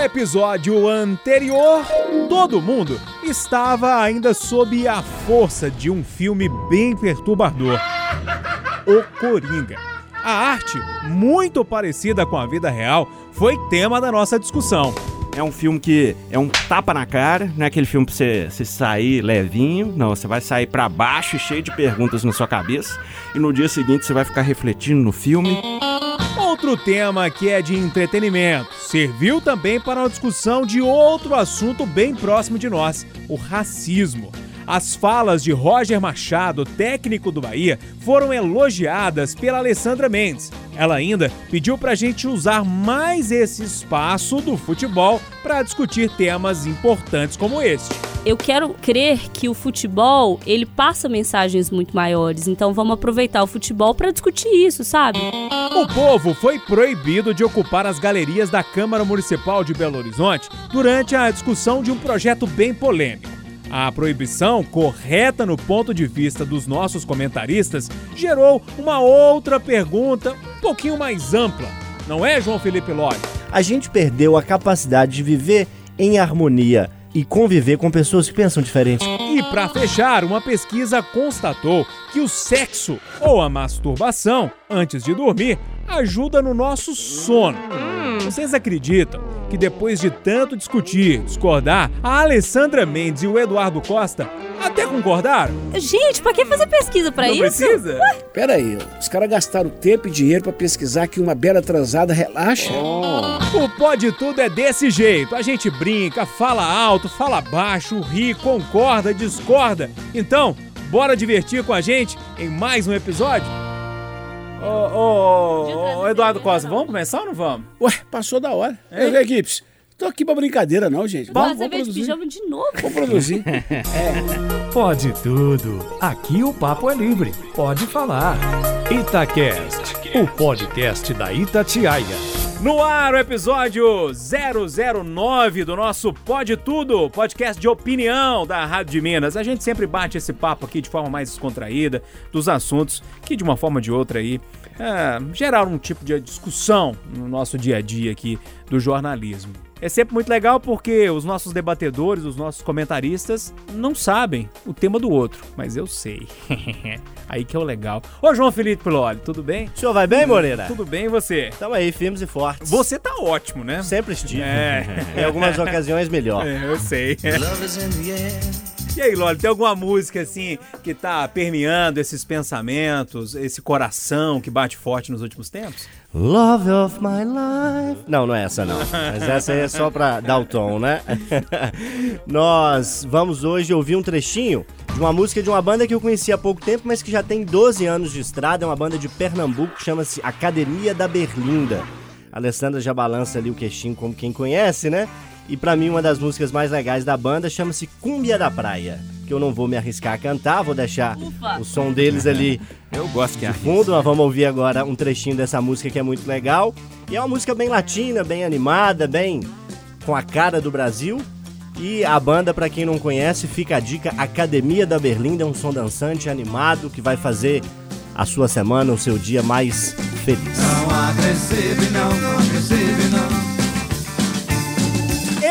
episódio anterior, todo mundo estava ainda sob a força de um filme bem perturbador: O Coringa. A arte, muito parecida com a vida real, foi tema da nossa discussão. É um filme que é um tapa na cara, não é aquele filme pra você, você sair levinho, não, você vai sair para baixo e cheio de perguntas na sua cabeça, e no dia seguinte você vai ficar refletindo no filme. Outro tema que é de entretenimento serviu também para uma discussão de outro assunto bem próximo de nós: o racismo. As falas de Roger Machado, técnico do Bahia, foram elogiadas pela Alessandra Mendes. Ela ainda pediu para a gente usar mais esse espaço do futebol para discutir temas importantes como este. Eu quero crer que o futebol ele passa mensagens muito maiores, então vamos aproveitar o futebol para discutir isso, sabe? O povo foi proibido de ocupar as galerias da Câmara Municipal de Belo Horizonte durante a discussão de um projeto bem polêmico. A proibição, correta no ponto de vista dos nossos comentaristas, gerou uma outra pergunta um pouquinho mais ampla. Não é, João Felipe Lodi? A gente perdeu a capacidade de viver em harmonia e conviver com pessoas que pensam diferente. E para fechar, uma pesquisa constatou que o sexo ou a masturbação antes de dormir ajuda no nosso sono. Vocês acreditam que depois de tanto discutir, discordar, a Alessandra Mendes e o Eduardo Costa até concordaram? Gente, pra que fazer pesquisa pra Não isso? precisa? Pera aí, os caras gastaram tempo e dinheiro pra pesquisar que uma bela transada relaxa. O Pode Tudo é desse jeito. A gente brinca, fala alto, fala baixo, ri, concorda, discorda. Então, bora divertir com a gente em mais um episódio? Ô, ô, ô, Eduardo Costa, vamos começar ou não vamos? Ué, passou da hora. Ei, equipes, tô aqui pra brincadeira não, gente. Vamos, vamos produzir. pijama de novo. Vamos produzir. Pode tudo. Aqui o papo é livre. Pode falar. Itacast, o podcast da Itatiaia. No ar, o episódio 009 do nosso Pode Tudo, podcast de opinião da Rádio de Minas. A gente sempre bate esse papo aqui de forma mais descontraída dos assuntos que, de uma forma ou de outra, aí, é, geraram um tipo de discussão no nosso dia a dia aqui do jornalismo. É sempre muito legal porque os nossos debatedores, os nossos comentaristas não sabem o tema do outro, mas eu sei. Aí que é o legal. Ô João Felipe Piloli, tudo bem? O senhor vai bem, Moreira? Tudo bem e você? Tamo aí, firmes e fortes. Você tá ótimo, né? Sempre estive. É. Em algumas ocasiões, melhor. É, eu sei. E aí, Loli, tem alguma música assim que tá permeando esses pensamentos, esse coração que bate forte nos últimos tempos? Love of my life. Não, não é essa não. Mas essa aí é só pra dar o tom, né? Nós vamos hoje ouvir um trechinho de uma música de uma banda que eu conheci há pouco tempo, mas que já tem 12 anos de estrada. É uma banda de Pernambuco, chama-se Academia da Berlinda. A Alessandra já balança ali o queixinho como quem conhece, né? E pra mim uma das músicas mais legais da banda chama-se Cúmbia da Praia. Que eu não vou me arriscar a cantar, vou deixar Ufa. o som deles ali Eu gosto que de fundo. Nós vamos ouvir agora um trechinho dessa música que é muito legal. E é uma música bem latina, bem animada, bem com a cara do Brasil. E a banda, pra quem não conhece, fica a dica: Academia da Berlinda é um som dançante, animado, que vai fazer a sua semana, o seu dia mais feliz.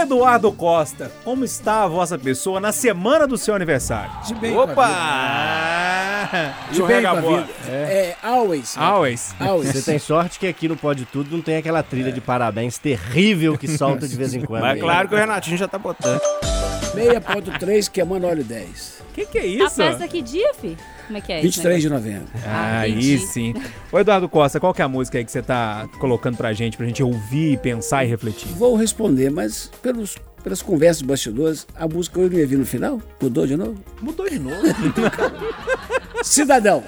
Eduardo Costa, como está a vossa pessoa na semana do seu aniversário? De bem a Opa! De bem a a vida. É, always. Always. Always. Você tem sorte que aqui no Pode Tudo não tem aquela trilha de parabéns terrível que solta de vez em quando. Mas aí. claro que o Renatinho já tá botando. 6.3, queimando óleo 10. Que que é A isso? festa que dia, fi? Como é que é 23 isso? de novembro. Ah, Aí sim. Ô Eduardo Costa, qual que é a música aí que você tá colocando pra gente, pra gente ouvir, pensar e refletir? Vou responder, mas pelos, pelas conversas bastidores, a música eu não ia vir no final? Mudou de novo? Mudou de novo. Cidadão,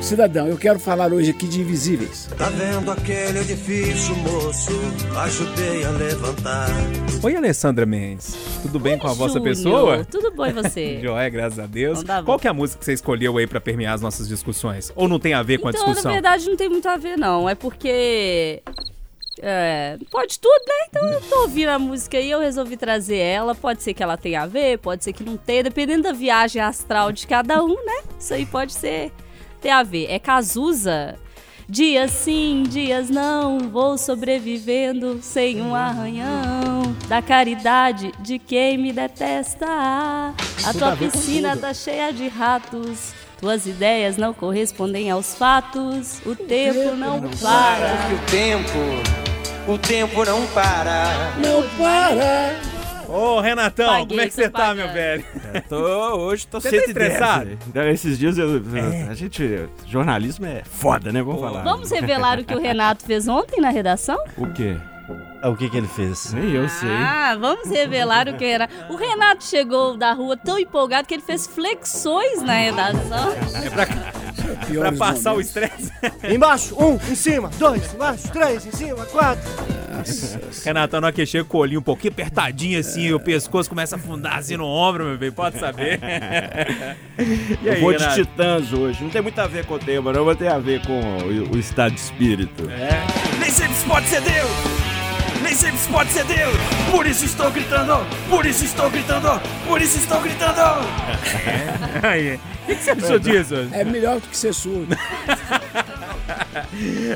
cidadão, eu quero falar hoje aqui de Invisíveis. Tá vendo aquele edifício, moço? Ajudei a levantar. Oi, Alessandra Mendes. Tudo bem com a vossa pessoa? Tudo bom e você? Joé, graças a Deus. Então tá. Qual que é a música que você escolheu aí pra permear as nossas discussões? Ou não tem a ver com a então, na discussão? verdade, não tem muito a ver, não. É porque. É, pode tudo, né? Então eu tô ouvindo a música aí, eu resolvi trazer ela. Pode ser que ela tenha a ver, pode ser que não tenha, dependendo da viagem astral de cada um, né? Isso aí pode ser ter a ver. É Cazuza Dias sim, dias não, vou sobrevivendo sem um arranhão. Da caridade de quem me detesta. A tua piscina tá cheia de ratos. Tuas ideias não correspondem aos fatos. O tempo não para. O tempo, o tempo não para. Não para! Ô, Renatão, Paguei, como é que você tá, pagando. meu velho? Tô, hoje tô Você tá 110. estressado? Então, Esses dias eu, a gente. Jornalismo é foda, né? Vamos falar. Vamos revelar o que o Renato fez ontem na redação? O quê? O que que ele fez? Nem eu sei. Ah, vamos revelar o que era. O Renato chegou da rua tão empolgado que ele fez flexões na redação. É pra, pra passar o momentos. estresse. Embaixo, um, em cima, dois, embaixo, três, em cima, quatro. Renatão, na hora que chega com o olhinho um pouquinho apertadinho assim, o pescoço começa a afundar assim no ombro, meu bem, pode saber. e eu aí, vou de Renato? titãs hoje. Não tem muito a ver com o tema, não. Vai ter a ver com o, o estado de espírito. Nem sempre se pode ser Deus. Nem sempre se pode ser Deus. Por isso estou gritando. Por isso estou gritando. Por isso estou gritando. Aí, o que, que você achou disso? É melhor do que ser surdo.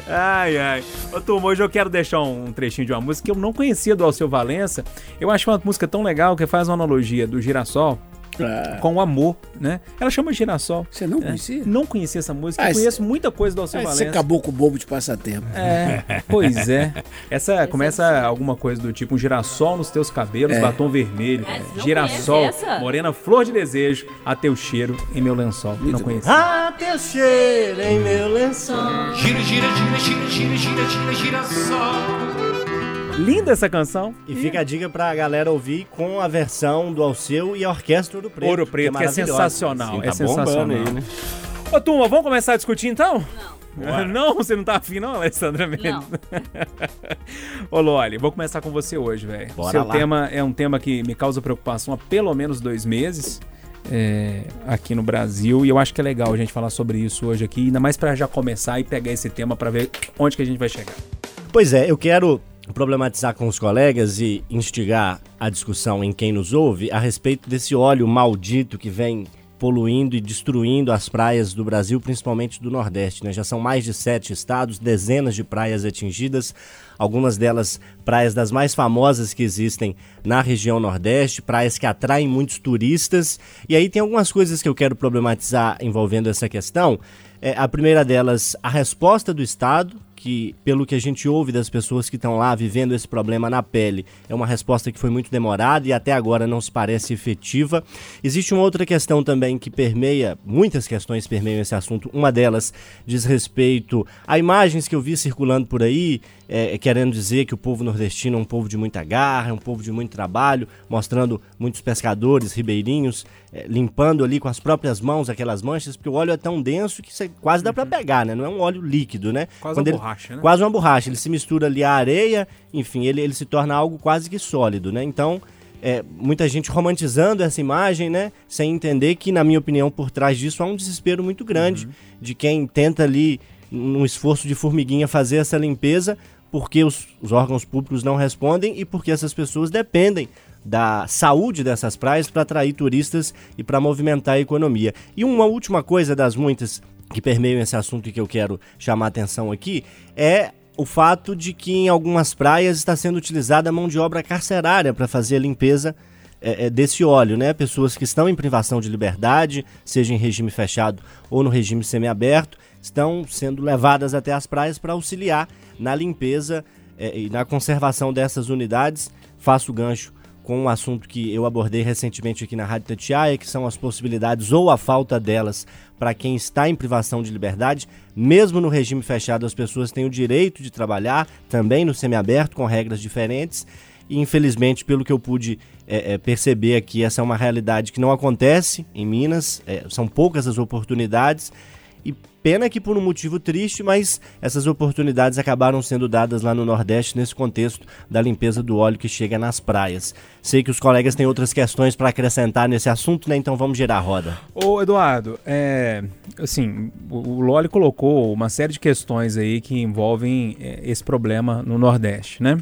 Ai, ai. Ô, turma, hoje eu quero deixar um trechinho de uma música que eu não conhecia do Alceu Valença. Eu acho uma música tão legal que faz uma analogia do girassol Ah, com o amor, né? Ela chama Girassol. Você não conhecia? Não conhecia essa música, Ah, eu conheço muita coisa do Alceu Ah, você Valença. acabou com o bobo de passatempo. É, pois é. Essa começa alguma coisa do tipo um girassol nos teus cabelos, É. batom vermelho, É, não girassol, morena flor de desejo, a teu cheiro em meu lençol. Não Muito conhecia. Ah, teu cheiro em meu lençol. Gira, gira, gira, gira, gira, gira, gira, gira só. Linda essa canção. E fica a dica pra galera ouvir com a versão do Alceu e a Orquestra Ouro Preto. Ouro Preto, que é maravilhosa. sensacional. Sim, é tá bombando sensacional. aí, né? Ô, turma, vamos começar a discutir então? Não. Não, você não tá afim, não, Alessandra Mendes? Ô, Loli, vou começar com você hoje, velho. Bora Seu lá. tema é um tema que me causa preocupação há pelo menos dois meses. é, aqui no Brasil, e eu acho que é legal a gente falar sobre isso hoje aqui, ainda mais pra já começar e pegar esse tema pra ver onde que a gente vai chegar. Pois é, eu quero problematizar com os colegas e instigar a discussão em quem nos ouve a respeito desse óleo maldito que vem poluindo e destruindo as praias do Brasil, principalmente do Nordeste. Né? Já são mais de sete estados, dezenas de praias atingidas, algumas delas praias das mais famosas que existem na região Nordeste, praias que atraem muitos turistas. E aí tem algumas coisas que eu quero problematizar envolvendo essa questão. É, a primeira delas, a resposta do Estado, que, pelo que a gente ouve das pessoas que estão lá vivendo esse problema na pele, é uma resposta que foi muito demorada e até agora não se parece efetiva. Existe uma outra questão também que permeia, muitas questões permeiam esse assunto. Uma delas diz respeito a imagens que eu vi circulando por aí, é, querendo dizer que o povo nordestino é um povo de muita garra, é um povo de muito trabalho, mostrando muitos pescadores ribeirinhos é, limpando ali com as próprias mãos aquelas manchas, porque o óleo é tão denso que quase dá pra pegar, né? Não é um óleo líquido, né? Quase Quando uma ele- borracha, né? Quase uma borracha. Ele se mistura ali à areia, enfim, ele, ele se torna algo quase que sólido, né? Então, é, muita gente romantizando essa imagem, né? Sem entender que, na minha opinião, por trás disso há um desespero muito grande de quem tenta ali, num esforço de formiguinha, fazer essa limpeza, porque os, os órgãos públicos não respondem e porque essas pessoas dependem da saúde dessas praias para atrair turistas e para movimentar a economia. E uma última coisa das muitas que permeiam esse assunto e que eu quero chamar a atenção aqui é o fato de que em algumas praias está sendo utilizada mão de obra carcerária para fazer a limpeza é, é, desse óleo, né? Pessoas que estão em privação de liberdade, seja em regime fechado ou no regime semiaberto, estão sendo levadas até as praias para auxiliar na limpeza é, e na conservação dessas unidades. Faço gancho com um assunto que eu abordei recentemente aqui na Rádio Tatiaia, que são as possibilidades ou a falta delas para quem está em privação de liberdade. Mesmo no regime fechado, as pessoas têm o direito de trabalhar, também no semiaberto, com regras diferentes. E infelizmente, pelo que eu pude é, é, perceber aqui, essa é uma realidade que não acontece em Minas, é, são poucas as oportunidades. E pena que por um motivo triste, mas essas oportunidades acabaram sendo dadas lá no Nordeste nesse contexto da limpeza do óleo que chega nas praias. Sei que os colegas têm outras questões para acrescentar nesse assunto, né? Então vamos girar a roda. Ô, Eduardo, é, assim, o, Loli colocou uma série de questões aí que envolvem é, esse problema no Nordeste, né?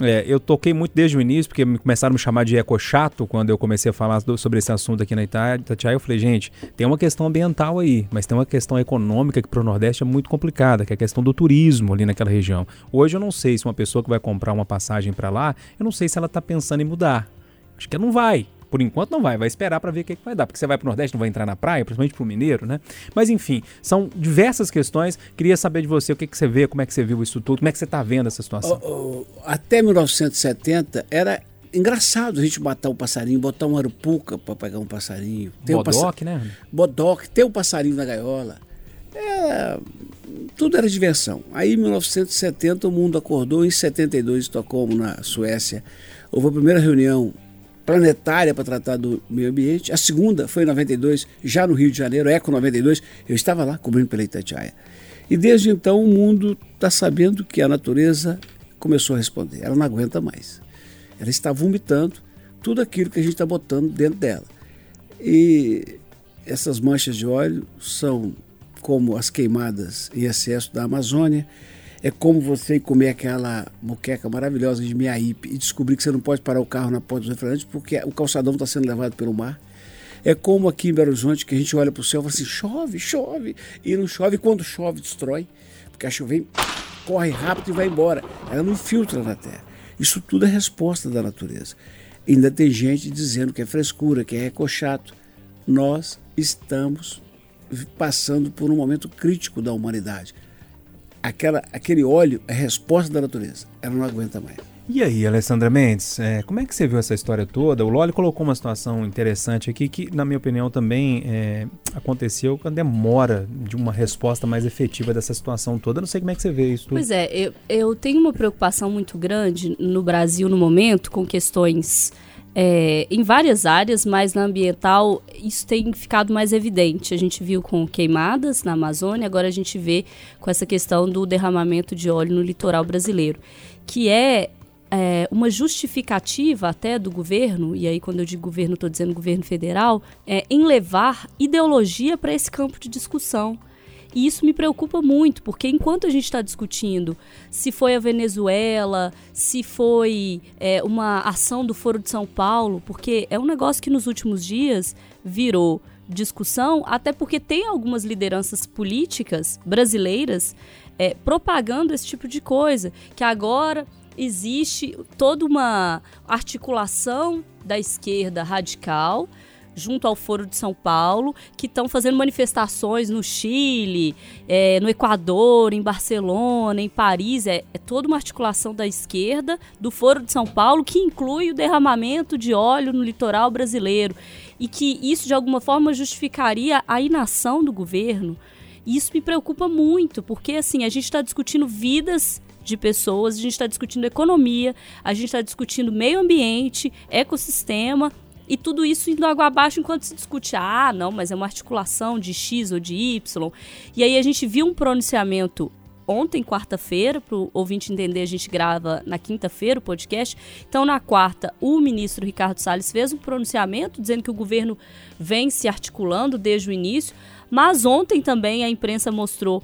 É, eu toquei muito desde o início, porque me- começaram a me chamar de eco-chato quando eu comecei a falar do- sobre esse assunto aqui na Itatiaia. Eu falei, gente, tem uma questão ambiental aí, mas tem uma questão econômica que para o Nordeste é muito complicada, que é a questão do turismo ali naquela região. Hoje eu não sei se uma pessoa que vai comprar uma passagem para lá, eu não sei se ela está pensando em mudar. Acho que ela não vai. Por enquanto não vai, vai esperar para ver o que, que vai dar. Porque você vai para o Nordeste, não vai entrar na praia, principalmente para o mineiro, né? Mas enfim, são diversas questões. Queria saber de você o que, que você vê, como é que você viu isso tudo, como é que você está vendo essa situação. Até 1970 era engraçado a gente matar um passarinho, botar uma arupuca para pegar um passarinho. Ter um passa- né? bodoque, ter um passarinho na gaiola. Era- tudo era diversão. Aí em 1970 o mundo acordou, em 72 em Estocolmo, na Suécia, houve a primeira reunião planetária para tratar do meio ambiente. A segunda foi em 92, já no Rio de Janeiro, Eco 92, eu estava lá cobrindo pela Itatiaia. E desde então o mundo está sabendo que a natureza começou a responder. Ela não aguenta mais. Ela está vomitando tudo aquilo que a gente está botando dentro dela. E essas manchas de óleo são como as queimadas em excesso da Amazônia. É como você comer aquela moqueca maravilhosa de Miaípe e descobrir que você não pode parar o carro na porta dos refrigerantes porque o calçadão está sendo levado pelo mar. É como aqui em Belo Horizonte que a gente olha para o céu e fala assim: chove, chove, e não chove. E quando chove, destrói, porque a chuva vem, corre rápido e vai embora. Ela não infiltra na terra. Isso tudo é resposta da natureza. Ainda tem gente dizendo que é frescura, que é ecochato. Nós estamos passando por um momento crítico da humanidade. Aquela, aquele óleo é resposta da natureza. Ela não aguenta mais. E aí, Alessandra Mendes, é, como é que você viu essa história toda? O Loli colocou uma situação interessante aqui que, na minha opinião, também é, aconteceu com a demora de uma resposta mais efetiva dessa situação toda. Eu não sei como é que você vê isso tudo. Pois é, eu, eu tenho uma preocupação muito grande no Brasil no momento com questões é, em várias áreas, mas na ambiental isso tem ficado mais evidente. A gente viu com queimadas na Amazônia, agora a gente vê com essa questão do derramamento de óleo no litoral brasileiro, que é é, uma justificativa até do governo, e aí quando eu digo governo, estou dizendo governo federal, é, em levar ideologia para esse campo de discussão. E isso me preocupa muito, porque enquanto a gente está discutindo se foi a Venezuela, se foi é, uma ação do Foro de São Paulo, porque é um negócio que nos últimos dias virou discussão, até porque tem algumas lideranças políticas brasileiras é, propagando esse tipo de coisa, que agora existe toda uma articulação da esquerda radical junto ao Foro de São Paulo, que estão fazendo manifestações no Chile, é, no Equador, em Barcelona, em Paris. É, é toda uma articulação da esquerda do Foro de São Paulo que inclui o derramamento de óleo no litoral brasileiro. E que isso, de alguma forma, justificaria a inação do governo. E isso me preocupa muito, porque assim, a gente está discutindo vidas de pessoas, a gente está discutindo economia, a gente está discutindo meio ambiente, ecossistema, e tudo isso indo água abaixo enquanto se discute, ah, não, mas é uma articulação de X ou de Y. E aí a gente viu um pronunciamento ontem, quarta-feira, para o ouvinte entender, a gente grava na quinta-feira o podcast. Então, na quarta, o ministro Ricardo Salles fez um pronunciamento dizendo que o governo vem se articulando desde o início, mas ontem também a imprensa mostrou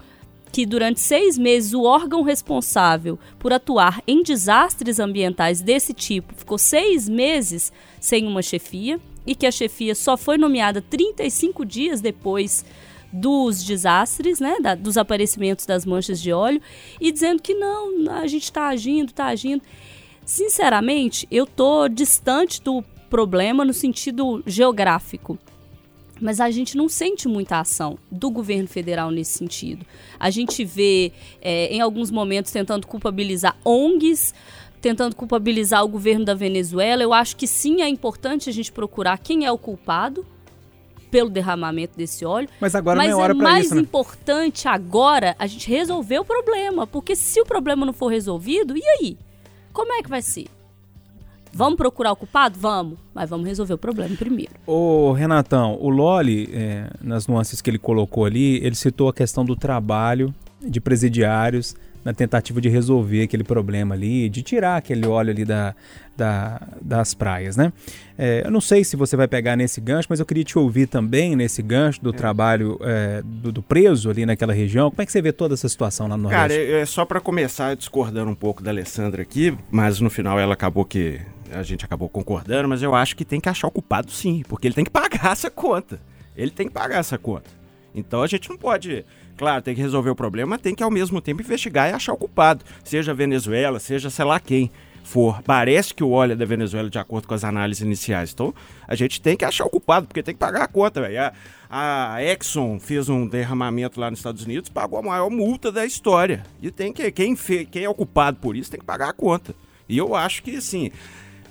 que durante seis meses o órgão responsável por atuar em desastres ambientais desse tipo ficou seis meses sem uma chefia e que a chefia só foi nomeada 35 dias depois dos desastres, né, da, dos aparecimentos das manchas de óleo, e dizendo que não, a gente está agindo, está agindo. Sinceramente, eu tô distante do problema no sentido geográfico. Mas a gente não sente muita ação do governo federal nesse sentido. A gente vê, é, em alguns momentos, tentando culpabilizar ONGs, tentando culpabilizar o governo da Venezuela. Eu acho que sim, é importante a gente procurar quem é o culpado pelo derramamento desse óleo. Mas agora Mas não é hora é mais isso, né? importante agora a gente resolver o problema. Porque se o problema não for resolvido, e aí? Como é que vai ser? Vamos procurar o culpado? Vamos. Mas vamos resolver o problema primeiro. Ô, Renatão, o Loli, é, nas nuances que ele colocou ali, ele citou a questão do trabalho de presidiários na tentativa de resolver aquele problema ali, de tirar aquele óleo ali da, da, das praias, né? É, eu não sei se você vai pegar nesse gancho, mas eu queria te ouvir também nesse gancho do trabalho é, do, do preso ali naquela região. Como é que você vê toda essa situação lá no Cara, Nordeste? é, é só pra começar discordando um pouco da Alessandra aqui, mas no final ela acabou que a gente acabou concordando, mas eu acho que tem que achar o culpado sim, porque ele tem que pagar essa conta. Ele tem que pagar essa conta. Então a gente não pode, claro, tem que resolver o problema, mas tem que ao mesmo tempo investigar e achar o culpado, seja Venezuela, seja sei lá quem for. Parece que o óleo é da Venezuela de acordo com as análises iniciais. Então a gente tem que achar o culpado, porque tem que pagar a conta, velho. A, a Exxon fez um derramamento lá nos Estados Unidos, pagou a maior multa da história. E tem que quem, fe, quem é o culpado por isso tem que pagar a conta. E eu acho que assim,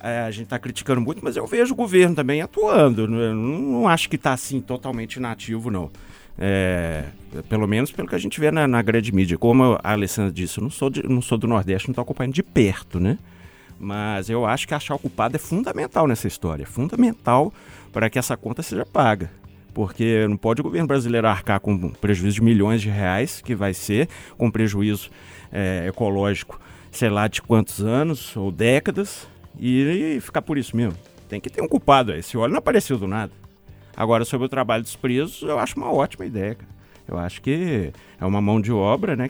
é, a gente está criticando muito, mas eu vejo o governo também atuando. Não, não acho que está assim totalmente inativo, não. É, pelo menos pelo que a gente vê na, na grande mídia. Como a Alessandra disse, eu não sou, de, não sou do Nordeste, não estou acompanhando de perto, né? Mas eu acho que achar o culpado é fundamental nessa história. Fundamental para que essa conta seja paga. Porque não pode o governo brasileiro arcar com prejuízo de milhões de reais, que vai ser, com prejuízo é, ecológico, sei lá de quantos anos ou décadas, e, ficar por isso mesmo. Tem que ter um culpado. Esse óleo não apareceu do nada. Agora, sobre o trabalho dos presos, eu acho uma ótima ideia. Cara. Eu acho que é uma mão de obra, né,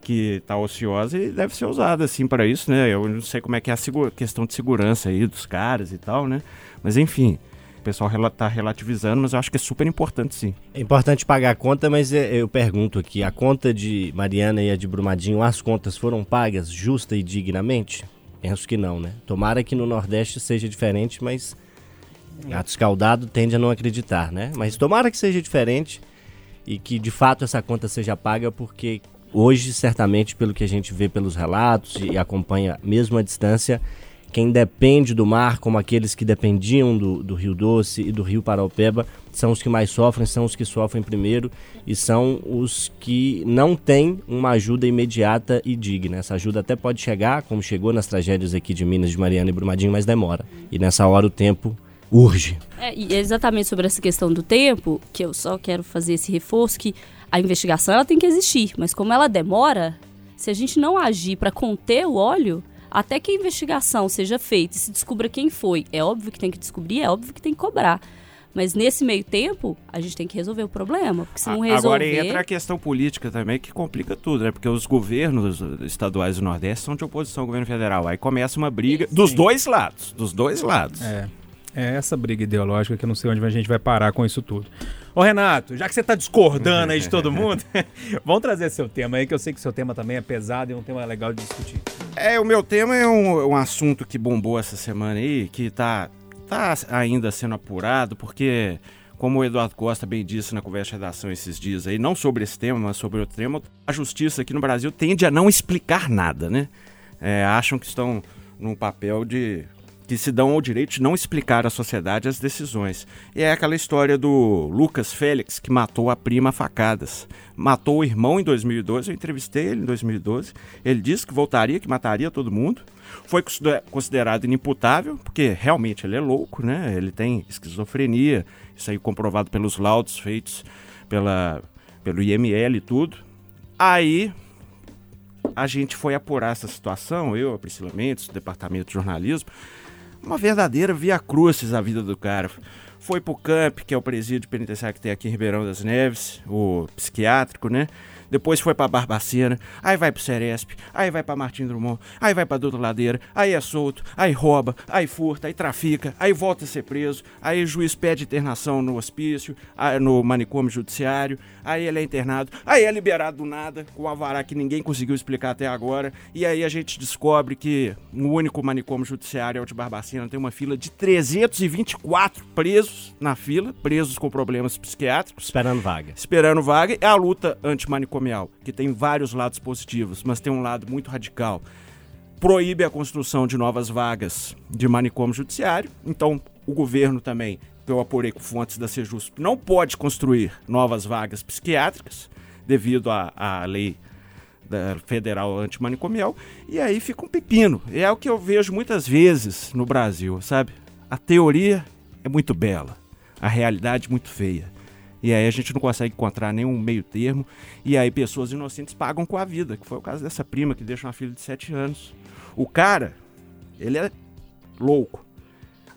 que está ociosa e deve ser usada assim para isso, né? Eu não sei como é que é a questão de segurança aí dos caras e tal, né? Mas enfim, o pessoal está relativizando, mas eu acho que é super importante sim. É importante pagar a conta, mas é, eu pergunto aqui, a conta de Mariana e a de Brumadinho, as contas foram pagas justa e dignamente? Penso que não, né? Tomara que no Nordeste seja diferente, mas gato escaldado tende a não acreditar, né? Mas tomara que seja diferente e que de fato essa conta seja paga, porque hoje, certamente, pelo que a gente vê pelos relatos e acompanha mesmo à distância, quem depende do mar, como aqueles que dependiam do, do Rio Doce e do Rio Paraupeba, são os que mais sofrem, são os que sofrem primeiro e são os que não têm uma ajuda imediata e digna. Essa ajuda até pode chegar, como chegou nas tragédias aqui de Minas, de Mariana e Brumadinho, mas demora. E nessa hora o tempo urge. É, e exatamente sobre essa questão do tempo, que eu só quero fazer esse reforço que a investigação ela tem que existir, mas como ela demora, se a gente não agir para conter o óleo, até que a investigação seja feita e se descubra quem foi, é óbvio que tem que descobrir, é óbvio que tem que cobrar. Mas nesse meio tempo, a gente tem que resolver o problema. Porque se não resolver. Agora entra a questão política também, que complica tudo, né? Porque os governos estaduais do Nordeste são de oposição ao governo federal. Aí começa uma briga Sim. dos dois lados. Dos dois lados. É. É essa briga ideológica que eu não sei onde a gente vai parar com isso tudo. Ô Renato, já que você está discordando aí de todo mundo, vamos trazer seu tema aí, que eu sei que seu tema também é pesado e é um tema legal de discutir. É, o meu tema é um, um assunto que bombou essa semana aí, que tá, tá ainda sendo apurado, porque, como o Eduardo Costa bem disse na conversa de redação esses dias aí, não sobre esse tema, mas sobre outro tema, a justiça aqui no Brasil tende a não explicar nada, né? É, acham que estão num papel de que se dão ao direito de não explicar à sociedade as decisões. E é aquela história do Lucas Félix, que matou a prima facadas. Matou o irmão em 2012, eu entrevistei ele em 2012. Ele disse que voltaria, que mataria todo mundo. Foi considerado inimputável, porque realmente ele é louco, né? Ele tem esquizofrenia, isso aí comprovado pelos laudos feitos pela, pelo IML e tudo. Aí a gente foi apurar essa situação, eu, a Priscila Mendes, o departamento de jornalismo, uma verdadeira via crucis a vida do cara. Foi pro CAMP, que é o presídio penitenciário que tem aqui em Ribeirão das Neves, o psiquiátrico, né? Depois foi para Barbacena, aí vai pro Ceresp, aí vai para Martim Drummond, aí vai para Dutra Ladeira, aí é solto, aí rouba, aí furta, aí trafica, aí volta a ser preso, aí o juiz pede internação no hospício, no manicômio judiciário, aí ele é internado, aí é liberado do nada, com o alvará que ninguém conseguiu explicar até agora, e aí a gente descobre que o único manicômio judiciário é o de Barbacena, tem uma fila de 324 presos na fila, presos com problemas psiquiátricos. Esperando vaga. Esperando vaga, é a luta antimanicomial que tem vários lados positivos, mas tem um lado muito radical. Proíbe a construção de novas vagas de manicômio judiciário. Então, o governo também, eu apurei com fontes da Sejusp, não pode construir novas vagas psiquiátricas devido à, à lei da federal antimanicomial. E aí fica um pepino. É o que eu vejo muitas vezes no Brasil, sabe? A teoria é muito bela, a realidade muito feia. E aí a gente não consegue encontrar nenhum meio termo. E aí pessoas inocentes pagam com a vida, que foi o caso dessa prima que deixa uma filha de 7 anos. O cara, ele é louco.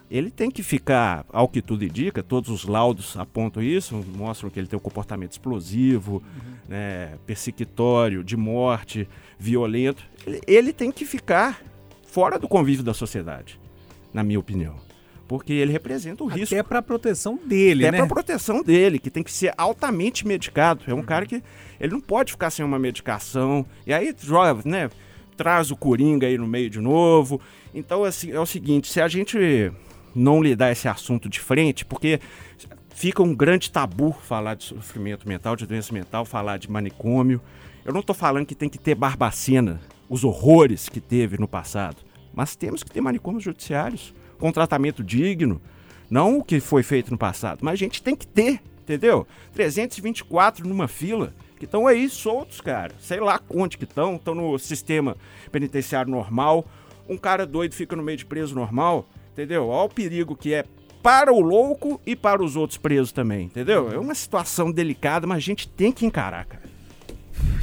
Ele tem que ficar, ao que tudo indica, todos os laudos apontam isso, mostram que ele tem um comportamento explosivo, né, persecutório, de morte, violento. Ele tem que ficar fora do convívio da sociedade, na minha opinião. Porque ele representa o risco. Até para proteção dele, Até né? para proteção dele, que tem que ser altamente medicado. É um cara que ele não pode ficar sem uma medicação. E aí joga, né? Traz o coringa aí no meio de novo. Então assim, é o seguinte, se a gente não lidar esse assunto de frente, porque fica um grande tabu falar de sofrimento mental, de doença mental, falar de manicômio. Eu não estou falando que tem que ter Barbacena, os horrores que teve no passado, mas temos que ter manicômios judiciários com tratamento digno, não o que foi feito no passado, mas a gente tem que ter, entendeu? 324 numa fila, que estão aí soltos, cara. Sei lá onde que estão, estão no sistema penitenciário normal. Um cara doido fica no meio de preso normal, entendeu? Olha o perigo que é para o louco e para os outros presos também, entendeu? É uma situação delicada, mas a gente tem que encarar, cara.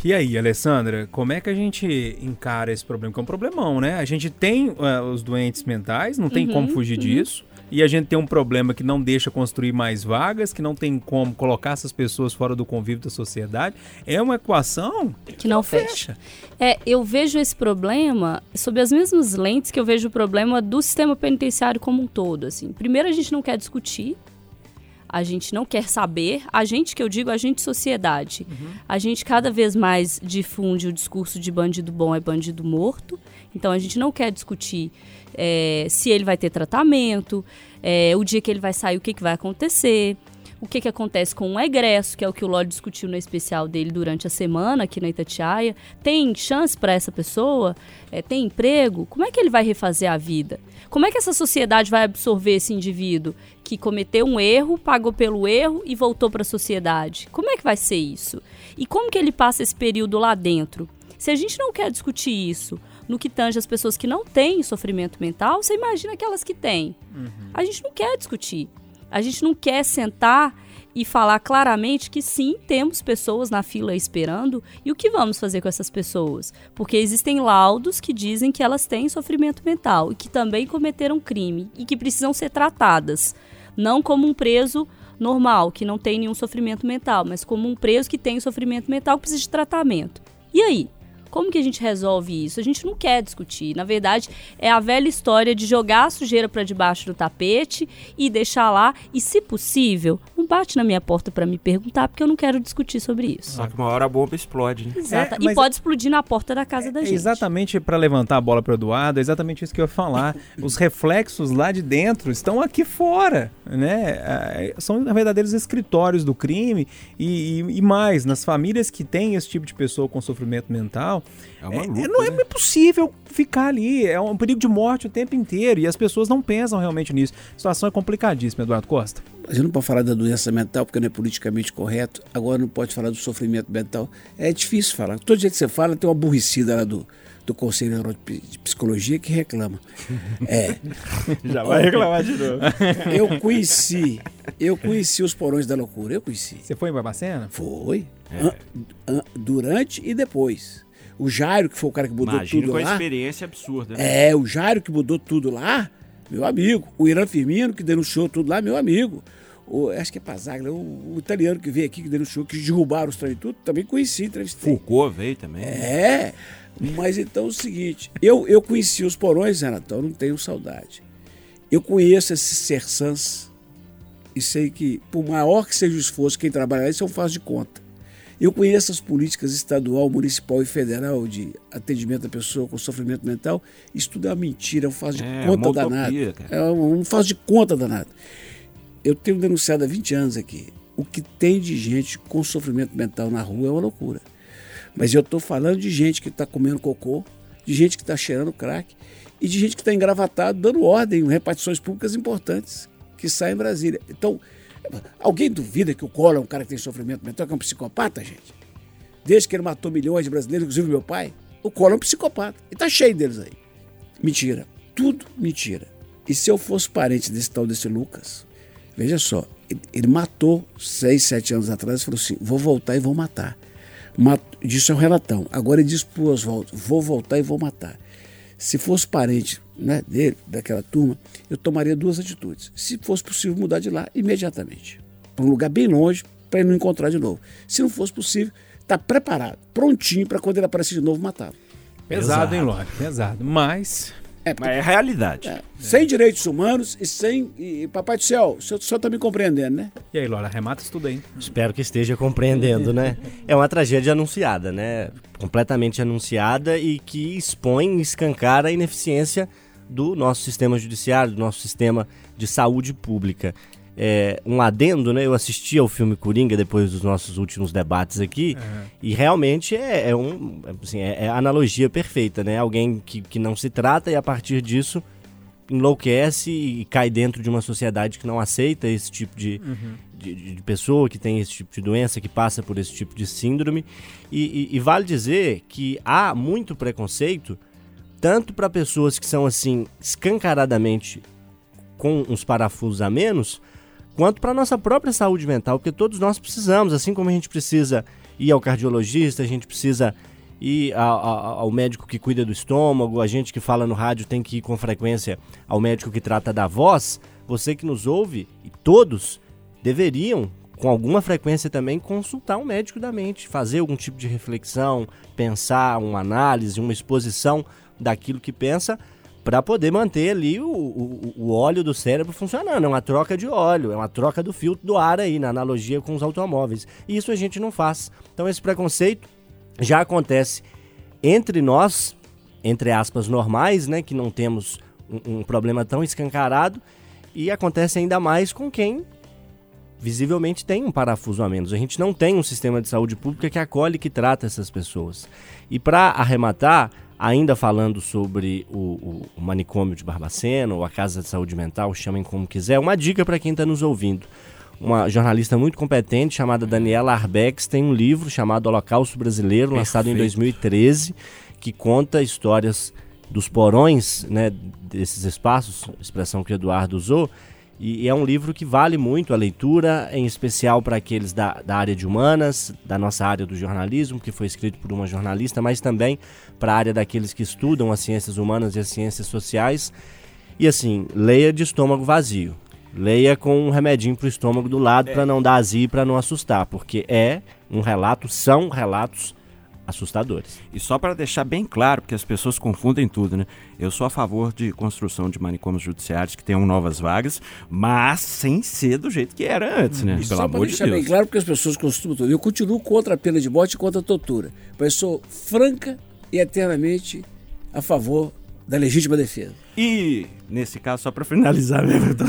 E aí, Alessandra, como é que a gente encara esse problema? Que é um problemão, né? A gente tem eh, os doentes mentais, não tem como fugir disso. E a gente tem um problema que não deixa construir mais vagas, que não tem como colocar essas pessoas fora do convívio da sociedade. É uma equação que não fecha. É, eu vejo esse problema sob as mesmas lentes que eu vejo o problema do sistema penitenciário como um todo. Assim, primeiro a gente não quer discutir, a gente não quer saber, a gente que eu digo, a gente sociedade. A gente cada vez mais difunde o discurso de bandido bom é bandido morto. Então a gente não quer discutir é, se ele vai ter tratamento, é, o dia que ele vai sair, o que, que vai acontecer o que, que acontece com o egresso, que é o que o Lorde discutiu no especial dele durante a semana aqui na Itatiaia. Tem chance para essa pessoa? É, tem emprego? Como é que ele vai refazer a vida? Como é que essa sociedade vai absorver esse indivíduo que cometeu um erro, pagou pelo erro e voltou para a sociedade? Como é que vai ser isso? E como que ele passa esse período lá dentro? Se a gente não quer discutir isso no que tange as pessoas que não têm sofrimento mental, você imagina aquelas que têm. A gente não quer discutir. A gente não quer sentar e falar claramente que sim, temos pessoas na fila esperando e o que vamos fazer com essas pessoas? Porque existem laudos que dizem que elas têm sofrimento mental e que também cometeram crime e que precisam ser tratadas, não como um preso normal que não tem nenhum sofrimento mental, mas como um preso que tem sofrimento mental que precisa de tratamento. E aí? Como que a gente resolve isso? A gente não quer discutir. Na verdade, é a velha história de jogar a sujeira para debaixo do tapete e deixar lá. E, se possível, não bate na minha porta para me perguntar, porque eu não quero discutir sobre isso. Só que uma hora a bomba explode, né? Exata. É, e pode explodir na porta da casa da É gente. exatamente para levantar a bola para Eduardo, é exatamente isso que eu ia falar. Os reflexos lá de dentro estão aqui fora, né? Ah, São verdadeiros escritórios do crime e, e- e mais, nas famílias que têm esse tipo de pessoa com sofrimento mental, É uma é- luta, não é né? possível ficar ali, é um perigo de morte o tempo inteiro e as pessoas não pensam realmente nisso. A situação é complicadíssima, Eduardo Costa. A gente não pode falar da doença mental porque não é politicamente correto. Agora não pode falar do sofrimento mental. É difícil falar. Todo jeito que você fala, tem uma aborrecida lá do, do Conselho de Psicologia que reclama. É, Já vai reclamar de novo. eu conheci, eu conheci os porões da loucura. Eu conheci. Você foi em Barbacena? Foi. An- durante e depois. O Jairo, que foi o cara que mudou Imagina tudo com a lá. experiência absurda, né? É, o Jairo que mudou tudo lá, meu amigo. O Irã Firmino, que denunciou tudo lá, meu amigo. O, acho que é Pazaglia, o, o italiano que veio aqui, que denunciou, que derrubaram os trem tudo, também conheci, entrevistei. Foucault veio também. É, mas então é o seguinte, eu, eu conheci os porões, Renatão, não tenho saudade. Eu conheço esses serçãs e sei que, por maior que seja o esforço, quem trabalha isso eu faço de conta. Eu conheço as políticas estadual, municipal e federal de atendimento à pessoa com sofrimento mental. Isso tudo é uma mentira, eu faço de É, conta uma danada. É, eu não faço de conta danada. Eu tenho denunciado há 20 anos aqui. O que tem de gente com sofrimento mental na rua é uma loucura. Mas eu estou falando de gente que está comendo cocô, de gente que está cheirando crack e de gente que está engravatado dando ordem em repartições públicas importantes que saem em Brasília. Então, alguém duvida que o Collor é um cara que tem sofrimento mental, que é um psicopata, gente? Desde que ele matou milhões de brasileiros, inclusive meu pai, o Collor é um psicopata. E tá cheio deles aí. Mentira. Tudo mentira. E se eu fosse parente desse tal desse Lucas, veja só, ele, ele matou seis, sete anos atrás, e falou assim: vou voltar e vou matar. Disse ao relatão. Agora ele diz para o Oswaldo: vou voltar e vou matar. Se fosse parente né, dele, daquela turma, eu tomaria duas atitudes. Se fosse possível, mudar de lá imediatamente. Para um lugar bem longe, para ele não encontrar de novo. Se não fosse possível, está preparado, prontinho para quando ele aparecer de novo, matá-lo. Pesado, hein, Lore? Pesado. Mas. É, Mas é realidade. é, sem direitos humanos e sem. E, Papai do Céu, o senhor está me compreendendo, né? E aí, Lore, arremata isso tudo aí. Espero que esteja compreendendo, né? É uma tragédia anunciada, né? Completamente anunciada e que expõe e escancara a ineficiência do nosso sistema judiciário, do nosso sistema de saúde pública. É, um adendo, né? Eu assisti ao filme Coringa depois dos nossos últimos debates aqui e realmente é, é um, assim, é, é a analogia perfeita, né? Alguém que, que não se trata e a partir disso enlouquece e cai dentro de uma sociedade que não aceita esse tipo de, de, de pessoa, que tem esse tipo de doença, que passa por esse tipo de síndrome. E, e- e vale dizer que há muito preconceito, tanto para pessoas que são assim, escancaradamente com uns parafusos a menos, quanto para nossa própria saúde mental, porque todos nós precisamos, assim como a gente precisa ir ao cardiologista, a gente precisa ir a- a- ao médico que cuida do estômago, a gente que fala no rádio tem que ir com frequência ao médico que trata da voz, você que nos ouve, e todos deveriam, com alguma frequência também, consultar um médico da mente, fazer algum tipo de reflexão, pensar, uma análise, uma exposição daquilo que pensa, para poder manter ali o, o, o óleo do cérebro funcionando. É uma troca de óleo, é uma troca do filtro do ar aí, na analogia com os automóveis. E isso a gente não faz. Então esse preconceito já acontece entre nós, entre aspas, normais, né, que não temos um, um problema tão escancarado, e acontece ainda mais com quem visivelmente tem um parafuso a menos. A gente não tem um sistema de saúde pública que acolhe e que trata essas pessoas. E para arrematar, ainda falando sobre o, o- manicômio de Barbacena, ou a Casa de Saúde Mental, chamem como quiser, uma dica para quem está nos ouvindo. Uma jornalista muito competente chamada Daniela Arbex tem um livro chamado Holocausto Brasileiro, lançado em 2013, que conta histórias dos porões, né, desses espaços, expressão que o Eduardo usou, e, e é um livro que vale muito a leitura, em especial para aqueles da, da área de humanas, da nossa área do jornalismo, que foi escrito por uma jornalista, mas também para a área daqueles que estudam as ciências humanas e as ciências sociais. E assim, leia de estômago vazio. Leia com um remedinho pro estômago do lado para não dar azia e para não assustar, porque é um relato, são relatos assustadores. E só para deixar bem claro, porque as pessoas confundem tudo, né? Eu sou a favor de construção de manicômios judiciários que tenham novas vagas, mas sem ser do jeito que era antes, né? E Pelo só amor de deixar bem Deus. claro, porque as pessoas costumam tudo. Eu continuo contra a pena de morte e contra a tortura. Mas sou franca e eternamente a favor da legítima defesa. E, nesse caso, só para finalizar mesmo, então,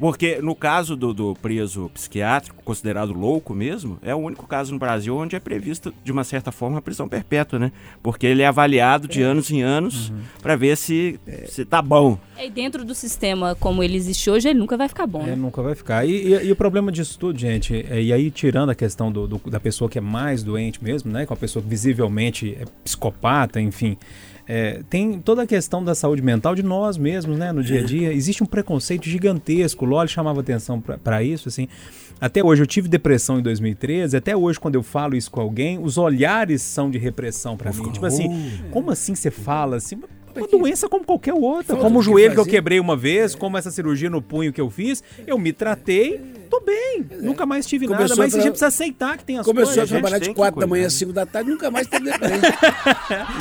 porque no caso do, do preso psiquiátrico, considerado louco mesmo, é o único caso no Brasil onde é previsto, de uma certa forma, a prisão perpétua, né? Porque ele é avaliado de anos em anos para ver se, se tá bom. E dentro do sistema como ele existe hoje, ele nunca vai ficar bom. É, né? nunca vai ficar. E, e- e o problema disso tudo, gente, é, e aí tirando a questão do- do- da pessoa que é mais doente mesmo, né? Com a pessoa que visivelmente é psicopata, enfim. É, tem toda a questão da saúde mental de nós mesmos, né? No dia a dia. Existe um preconceito gigantesco. O Loli chamava atenção para isso, assim. Até hoje, eu tive depressão em 2013. Até hoje, quando eu falo isso com alguém, os olhares são de repressão para mim. Tipo assim, como assim você fala assim? Uma doença como qualquer outra. Como o joelho que eu quebrei uma vez, como essa cirurgia no punho que eu fiz, eu me tratei, tô bem. Nunca mais tive nada, Começou mas a a gente precisa aceitar que tem as Começou a coisas. gente trabalhar tem de que 4 da manhã às 5 da tarde, nunca mais teve depressão.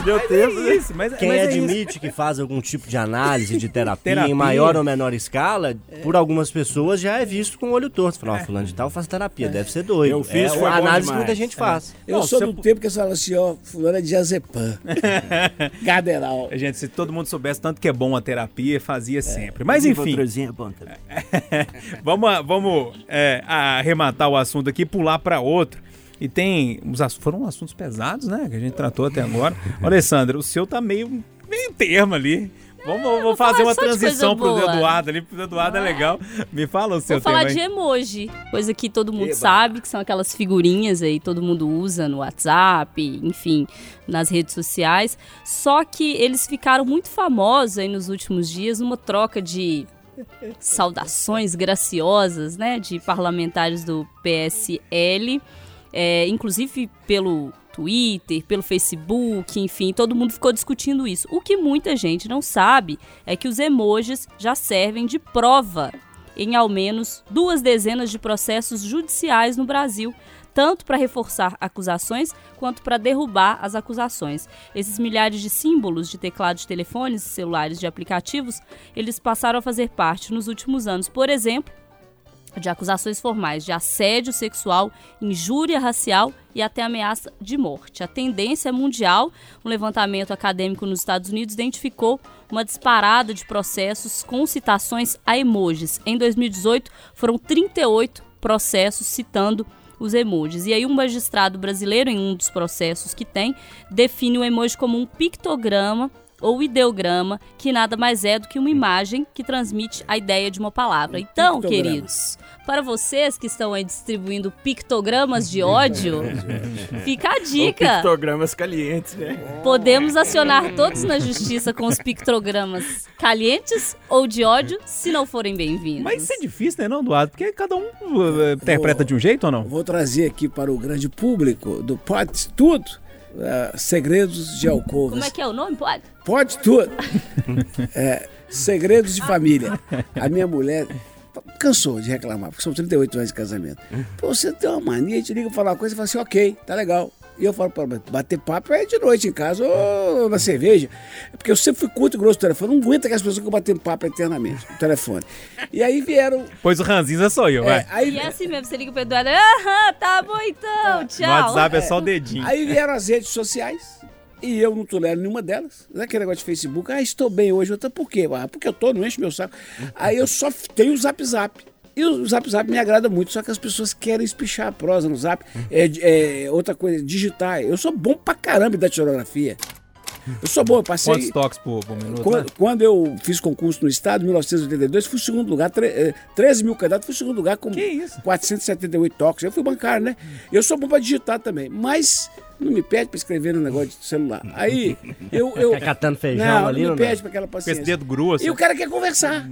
Deu Mas é isso, mas, Quem mas é isso. admite que faz algum tipo de análise, de terapia, Terapia. em maior ou menor escala, por algumas pessoas já é visto com o olho torto. Fala, ó, fulano de tal faz terapia, deve ser doido. Eu fiz, é uma bom análise que muita gente faz. Eu Não, sou do tempo que você fala assim, ó, fulano é diazepam. Garderal. Gente, se todo mundo soubesse tanto que é bom a terapia, fazia sempre. Mas enfim, Nitrozinho é bom também. vamos, a- vamos é, arrematar o assunto aqui e pular para outro. E tem. Foram assuntos pesados, né? Que a gente tratou até agora. Alessandra, o seu tá meio, meio termo ali. Vamos, vamos vou fazer uma transição pro boa. Eduardo ali, pro Eduardo é legal. Me fala o seu Vou falar tema de emoji, coisa que todo mundo Eba. sabe, que são aquelas figurinhas aí, todo mundo usa no WhatsApp, enfim, nas redes sociais. Só que eles ficaram muito famosos aí nos últimos dias, numa troca de saudações graciosas, né, de parlamentares do PSL, é, inclusive pelo Twitter, pelo Facebook, enfim, todo mundo ficou discutindo isso. O que muita gente não sabe é que os emojis já servem de prova em ao menos duas dezenas de processos judiciais no Brasil, tanto para reforçar acusações quanto para derrubar as acusações. Esses milhares de símbolos de teclados de telefones, celulares de aplicativos, eles passaram a fazer parte nos últimos anos, por exemplo, de acusações formais de assédio sexual, injúria racial e até ameaça de morte. A tendência mundial, um levantamento acadêmico nos Estados Unidos identificou uma disparada de processos com citações a emojis. Em 2018, foram 38 processos citando os emojis. E aí um magistrado brasileiro, em um dos processos que tem, define o emoji como um pictograma ou ideograma, que nada mais é do que uma imagem que transmite a ideia de uma palavra. Então, pictograma. queridos, para vocês que estão aí distribuindo pictogramas de ódio, fica a Ou dica. pictogramas calientes, né? Podemos acionar todos na justiça com os pictogramas calientes ou de ódio, se não forem bem-vindos. Mas isso é difícil, né, não, Eduardo? Porque cada um uh, interpreta de um jeito ou não? Vou trazer aqui para o grande público do Pode Tudo eh, Segredos de Alcovas. Como é que é o nome? Pode? Pode tudo. É, segredos de família. A minha mulher cansou de reclamar, porque são 38 anos de casamento. Pô, você tem uma mania, te liga pra falar uma coisa e fala assim, ok, tá legal. E eu falo pra ela, bater papo é de noite em casa ou na cerveja. É Porque eu sempre fui curto e grosso no telefone, não aguento aquelas pessoas que eu batem papo eternamente no telefone. E aí vieram. Pois o Ranzinza sou eu, é, vai. aí, E é assim mesmo, você liga pro Eduardo, aham, tá bom então, No tchau. WhatsApp é só o dedinho. Aí vieram as redes sociais e eu não tolero nenhuma delas. Não é aquele negócio de Facebook, ah, estou bem hoje. Outra, por quê? Ah, porque eu tô, não enche meu saco. Aí eu só tenho o Zap Zap. E o Zap Zap me agrada muito, só que as pessoas querem espichar a prosa no Zap. É, é, outra coisa, digitar. Eu sou bom pra caramba da tirografia. Eu sou bom, eu passei. Quantos toques por, por minuto? né? Quando, quando eu fiz concurso no Estado, em 1982, fui segundo lugar, tre eh, 13 mil candidatos, fui segundo lugar com Que isso? 478 toques. Eu fui bancário, né? Eu sou bom pra digitar também, mas não me pede pra escrever no negócio de celular. Aí, eu... eu Fica catando feijão não, ali, não não me pede pra aquela Com esse paciência. dedo grosso. E o cara quer conversar.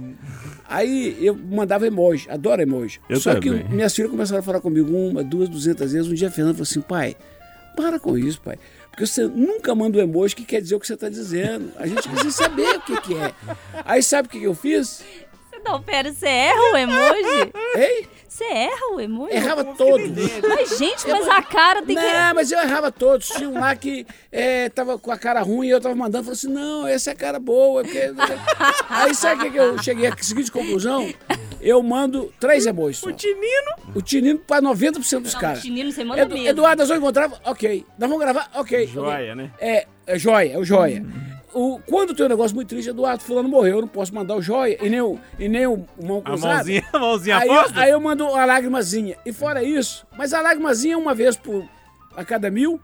Aí eu mandava emoji, adoro emoji. Eu Só também. que minhas filhas começaram a falar comigo uma, duas, duzentas vezes. Um dia a Fernanda falou assim, pai, para com isso, pai. Porque você nunca manda um emoji que quer dizer o que você está dizendo. A gente precisa saber o que, que é. Aí sabe o que, que eu fiz? Não, pera, você erra o emoji? Ei, Você erra o emoji? errava todos. Mas, gente, mas a cara tem que... Não, mas eu errava todos. Tinha um lá que é, tava com a cara ruim e eu tava mandando. Falei assim: não, essa é a cara boa. Porque... Aí sabe o que, que eu cheguei à seguinte conclusão? Eu mando três emojis. Só. O Tinino. O tinino para 90% dos Não, caras. Tinino, você manda Edu, mesmo. Eduardo, nós vamos encontrar? Ok. Nós vamos gravar? Ok. Joia, né? É, é joia, é o joia. O, quando tem um negócio muito triste, Eduardo, fulano morreu, eu não posso mandar o joia e nem o, e nem o mão A cruzada. mãozinha, a mãozinha Aí eu, aí eu mando a lágrimazinha. E fora isso, mas a lágrimazinha é uma vez por a cada mil.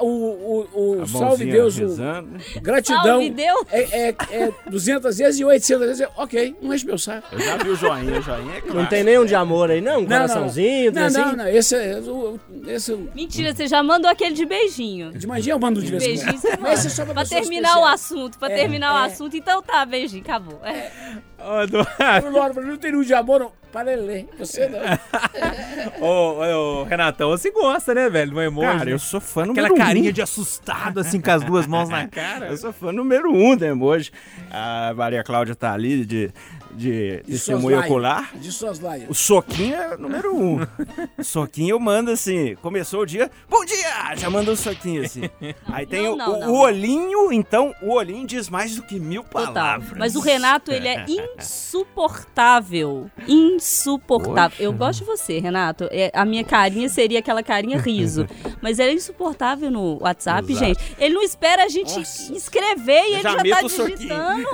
O, o, o salve Deus, o rezando, gratidão. Salve Deus. É, é, é 200 vezes e 800 vezes. é, Ok, não enche meu saco. Eu já vi o joinha, o joinha é claro. Não tem nenhum de amor aí, não? Um coraçãozinho, não, assim? não, não, esse é. o- Esse é o- Mentira, você já mandou aquele de beijinho. de manhã eu mando de vez em Beijinho Mas esse é só pra, Pra terminar o especiais. assunto, pra É, terminar o é. assunto. Então tá, beijinho, acabou. É. Ô, Eduardo. Loro, não tem nenhum de amor, não. Para ele ler. Você não. Ô, ô, Renatão, você gosta, né, velho, do emoji? Cara, eu sou fã número Aquela um. carinha de assustado, assim, com as duas mãos na cara. Eu sou fã número um da emoji. A Maria Cláudia tá ali de, de testemunho ocular. De soslaio. O soquinho é número um. O soquinho eu mando assim, começou o dia, bom dia! Já manda um soquinho assim. Aí tem Não, o, não, o- não. o olhinho, então, o olhinho diz mais do que mil Total. palavras. Mas o Renato, ele é insuportável. Insuportável. Eu gosto de você, Renato. É, a minha carinha seria aquela carinha riso. Mas ele é insuportável no WhatsApp, Exato. gente. Ele não espera a gente escrever e Eu ele já já, tá digitando.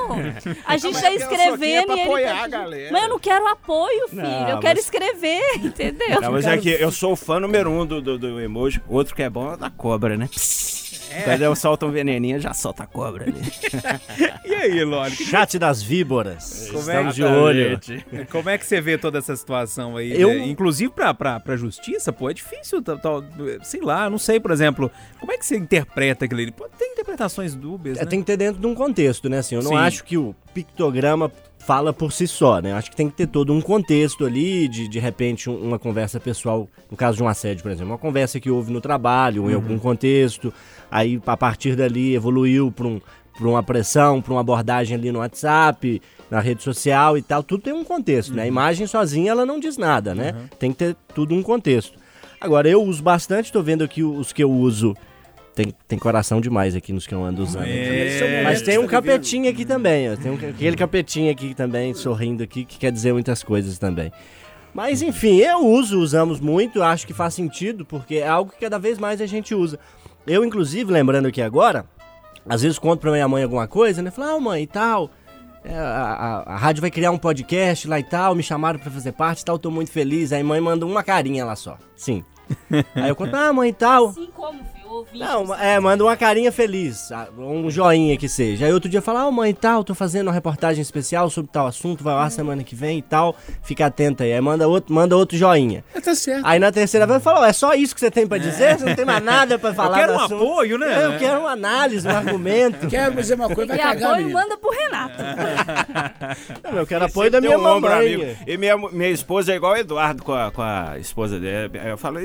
A gente tá é é escrevendo pra e ele apoiar tá. Mas eu não quero apoio, filho. Não, eu quero mas- escrever, entendeu? Não, mas é que eu sou o fã número um do, do, do emoji. Outro que é bom é da cobra, né? Quando eu solto um veneninho, já solta a cobra ali. E aí, Lore? Chat das víboras. Como é de olho. Como é que você vê toda essa situação aí? Eu- né? Inclusive pra, pra, pra justiça, pô, é difícil, tá- tá- sei lá, não sei, por exemplo, como é que você interpreta aquilo ali? Pô, tem interpretações dúbias, É, né? tem que ter dentro de um contexto, né? Assim, eu não Sim. acho que o pictograma fala por si só, né? Acho que tem que ter todo um contexto ali, de de repente um- uma conversa pessoal, no caso de um assédio, por exemplo, uma conversa que houve no trabalho, ou em algum contexto, aí a partir dali evoluiu para um, pra uma pressão, para uma abordagem ali no WhatsApp, na rede social e tal, tudo tem um contexto, né? A imagem sozinha ela não diz nada, né? Tem que ter tudo um contexto. Agora, eu uso bastante, tô vendo aqui os que eu uso. Tem, tem coração demais aqui nos que eu ando usando. É. Mas tem um capetinho aqui também, ó. Tem um, aquele capetinho aqui também, sorrindo aqui, que quer dizer muitas coisas também. Mas enfim, eu uso, usamos muito, acho que faz sentido, porque é algo que cada vez mais a gente usa. Eu, inclusive, lembrando aqui agora, às vezes conto pra minha mãe alguma coisa, né? Falo, ah, mãe, e tal. É, a, a- a rádio vai criar um podcast lá e tal, me chamaram pra fazer parte e tal, tô muito feliz. Aí mãe manda uma carinha lá só. Sim. Aí eu conto, ah, mãe e tal. Assim como, filho, ouvinte. Não, é, manda uma carinha feliz, ah, um joinha que seja. Aí outro dia fala, ah, mãe e tal, tô fazendo uma reportagem especial sobre tal assunto, vai lá semana que vem e tal, fica atenta aí. Aí manda outro, manda outro joinha. É, tá certo. Aí na terceira vez fala, "Ó, é só isso que você tem pra dizer? Você não tem mais nada pra falar quero do um assunto?" apoio, né? É, eu quero uma análise, um argumento. Quero dizer uma coisa, vai E cagar, apoio menino. manda pro Renato. Não, eu quero apoio da minha um ombro mamãe. amigo. E minha, minha esposa é igual o Eduardo com a, com a esposa dele. Aí Eu falo,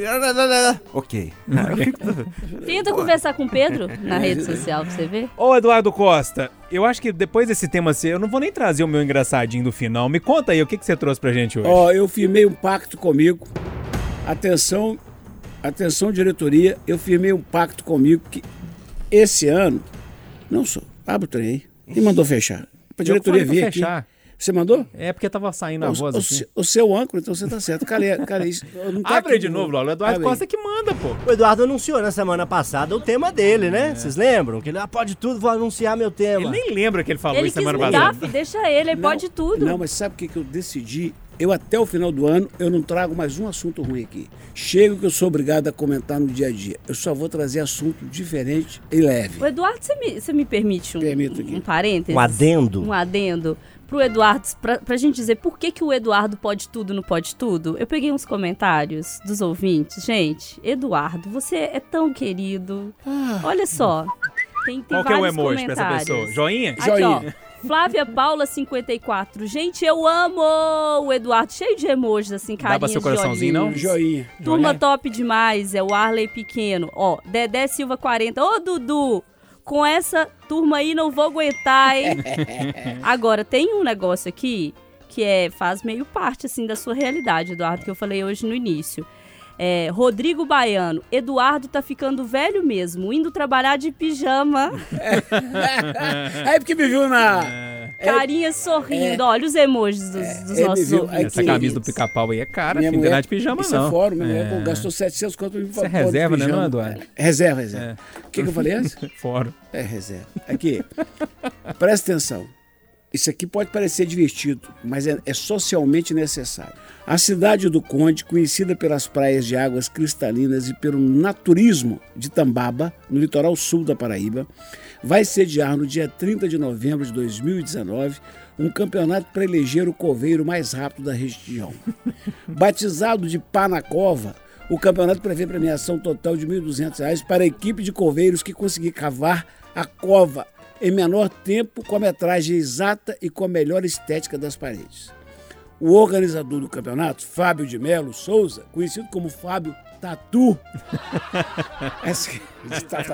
ok. Tenta conversar com o Pedro na rede social pra você ver. Ô, Eduardo Costa, eu acho que depois desse tema ser, eu não vou nem trazer o meu engraçadinho do final. Me conta aí, o que, que você trouxe pra gente hoje? Ó, eu firmei um pacto comigo. Atenção, atenção diretoria, eu firmei um pacto comigo que esse ano, não sou, abre o trem aí. Quem mandou fechar? Pra Eu diretoria vir aqui. Você mandou? É porque tava saindo a o, voz o se- o seu âncora, então você tá certo. Cara, cara isso, não tá Abre aqui de no- novo, Lola. O Eduardo Abre. Costa que manda, pô. O Eduardo anunciou na semana passada o tema dele, né? Vocês lembram? Que ele ah, pode tudo, vou anunciar meu tema. Ele nem lembra que ele falou Ele isso quis semana mudar, passada. filho, deixa ele, ele Não, pode tudo. Não, mas sabe o que, que eu decidi? Eu até o final do ano, eu não trago mais um assunto ruim aqui. Chego que eu sou obrigado a comentar no dia a dia. Eu só vou trazer assunto diferente e leve. O Eduardo, você me, você me permite um, Permito aqui. um parênteses? Um adendo? Um adendo. Pro Eduardo, pra, pra gente dizer por que, que o Eduardo pode tudo no Pode Tudo, eu peguei uns comentários dos ouvintes. Gente, Eduardo, você é tão querido. Olha só. Tem, tem Qual que é o vários emoji pra essa pessoa? Joinha? Aqui, ó. Joinha. Flávia Paula 54. Gente, eu amo o Eduardo. Cheio de emojis, assim, carinhas pra seu coraçãozinho, não? Joinha. Turma Joinha? top demais, é o Arley Pequeno. Ó, Dedé Silva 40. Ô, Dudu, com essa turma aí não vou aguentar, hein? Agora, tem um negócio aqui que é, faz meio parte, assim, da sua realidade, Eduardo, que eu falei hoje no início. É, Rodrigo Baiano, Eduardo tá ficando velho mesmo, indo trabalhar de pijama, Aí porque me viu na. Carinha sorrindo. Olha os emojis dos, dos é, me nossos viu. ouvintes. Essa que- camisa do pica-pau aí é cara, filho. Não é de pijama, isso não. é fórum, É. mulher gastou 700 conto pra me Isso é de reserva, né, não, Eduardo? Reserva, reserva. O que, que eu falei antes? Fórum. É reserva. Aqui, presta atenção. Isso aqui pode parecer divertido, mas é, é socialmente necessário. A cidade do Conde, conhecida pelas praias de águas cristalinas e pelo naturismo de Tambaba, no litoral sul da Paraíba, vai sediar no dia 30 de novembro de 2019 um campeonato para eleger o coveiro mais rápido da região. Batizado de Pá na Cova, o campeonato prevê premiação total de R$ 1.200 para a equipe de coveiros que conseguir cavar a cova em menor tempo, com a metragem exata e com a melhor estética das paredes. O organizador do campeonato, Fábio de Melo Souza, conhecido como Fábio Tatu, de Tatu,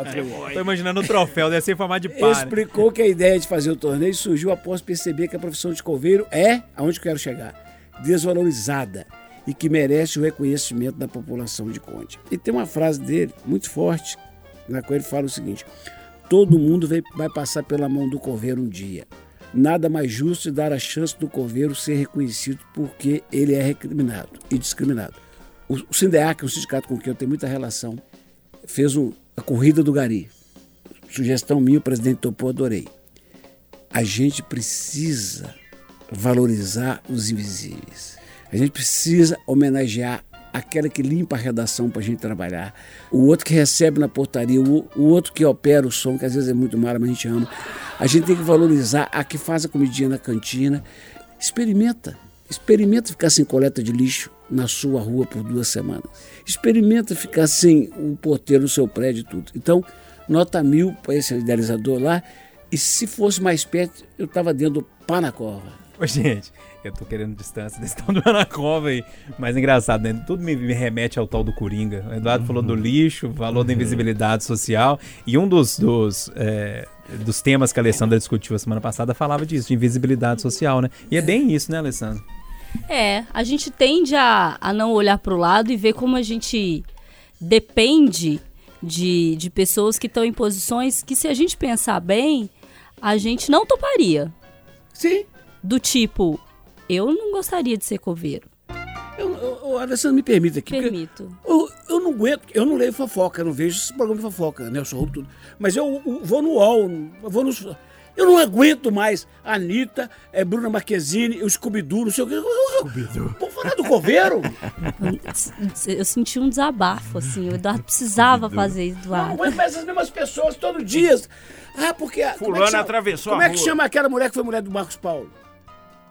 Tô imaginando o troféu, deve ser formato de pá, né? explicou que a ideia de fazer o torneio surgiu após perceber que a profissão de coveiro é, aonde eu quero chegar, desvalorizada e que merece o reconhecimento da população de Conde. E tem uma frase dele muito forte, na qual ele fala o seguinte: todo mundo vai, passar pela mão do coveiro um dia. Nada mais justo de dar a chance do coveiro ser reconhecido porque ele é recriminado e discriminado. O, o Sindeac, um sindicato com quem eu tenho muita relação, fez um, a corrida do Gari. Sugestão minha, o presidente topou, adorei. A gente precisa valorizar os invisíveis. A gente precisa homenagear aquela que limpa a redação para a gente trabalhar, o outro que recebe na portaria, o, o outro que opera o som, que às vezes é muito malo, mas a gente ama. A gente tem que valorizar a que faz a comidinha na cantina. Experimenta. Experimenta ficar sem coleta de lixo na sua rua por duas semanas. Experimenta ficar sem o porteiro no seu prédio e tudo. Então, nota mil para esse idealizador lá. E se fosse mais perto, eu estava dentro do pá na cova. Ô, gente, eu tô querendo distância desse tal do Anacova aí. Mas engraçado, né? Tudo me, me remete ao tal do Coringa. O Eduardo falou do lixo, falou da invisibilidade social. E um dos, dos, é, dos temas que a Alessandra discutiu a semana passada falava disso, de invisibilidade social, né? E é bem isso, né, Alessandra? É, a gente tende a, a não olhar pro lado e ver como a gente depende de, de pessoas que estão em posições que, se a gente pensar bem, a gente não toparia. Sim. Do tipo, eu não gostaria de ser coveiro. Eu, eu, eu, Alessandro, me permita aqui. Permito. Eu, eu não aguento, eu não leio fofoca, eu não vejo esse programa de fofoca, Nelson Rubio, tudo. Mas eu, eu vou no UOL, eu vou nos. Eu não aguento mais a Anitta, é, Bruna Marquezine, o Scooby-Doo, não sei o quê. Scooby-Doo. Vamos falar do coveiro? Eu senti um desabafo, assim. O Eduardo precisava fazer isso, Não Eduardo. aguento mais as mesmas pessoas todo dia. Ah, porque. é que Fulano chama- atravessou Como a é que rua. chama aquela mulher que foi mulher do Marcos Paulo?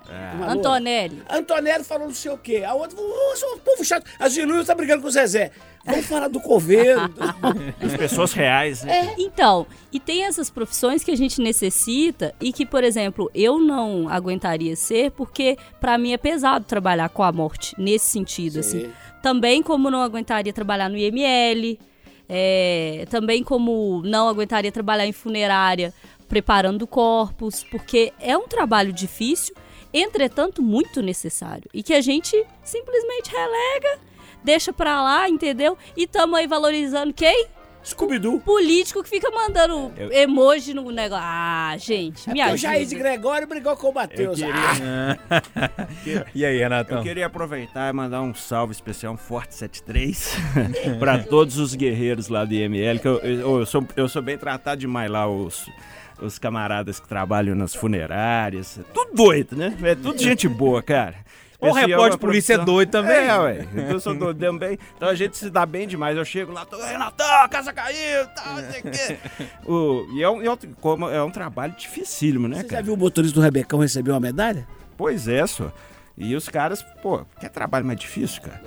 Loura. Antonelli. Antonelli falou não sei o quê. A outra falou, "Ô, seu povo chato. A Ziluia tá brigando com o Zezé. Vamos falar do coveiro. As pessoas reais, né? Então, e tem essas profissões que a gente necessita e que, por exemplo, eu não aguentaria ser porque pra mim é pesado trabalhar com a morte nesse sentido, assim. Também como não aguentaria trabalhar no IML, é, também como não aguentaria trabalhar em funerária preparando corpos, porque é um trabalho difícil, entretanto muito necessário e que a gente simplesmente relega, deixa pra lá, entendeu? E tamo aí valorizando quem? Scooby-Doo. político que fica mandando emoji no negócio. Ah, gente, me Porque o Jair de ajuda. Gregório brigou com o Matheus. Eu Ah, E aí, Renatão? Eu queria aproveitar e mandar um salve especial, um Forte 73, pra todos os guerreiros lá do IML, que eu, eu, eu sou, eu sou bem tratado demais lá, os, os camaradas que trabalham nas funerárias. Tudo doido, né? É tudo gente boa, cara. O é repórter de polícia é doido também. É, ué. Eu sou doido também. Então a gente se dá bem demais. Eu chego lá, tô, Renatão, a casa caiu, tal, não sei o quê. O- E é um, é um- é um trabalho dificílimo, né, Você já cara? viu o motorista do Rebecão receber uma medalha? Pois é, só. E os caras, pô, quer trabalho mais difícil, cara?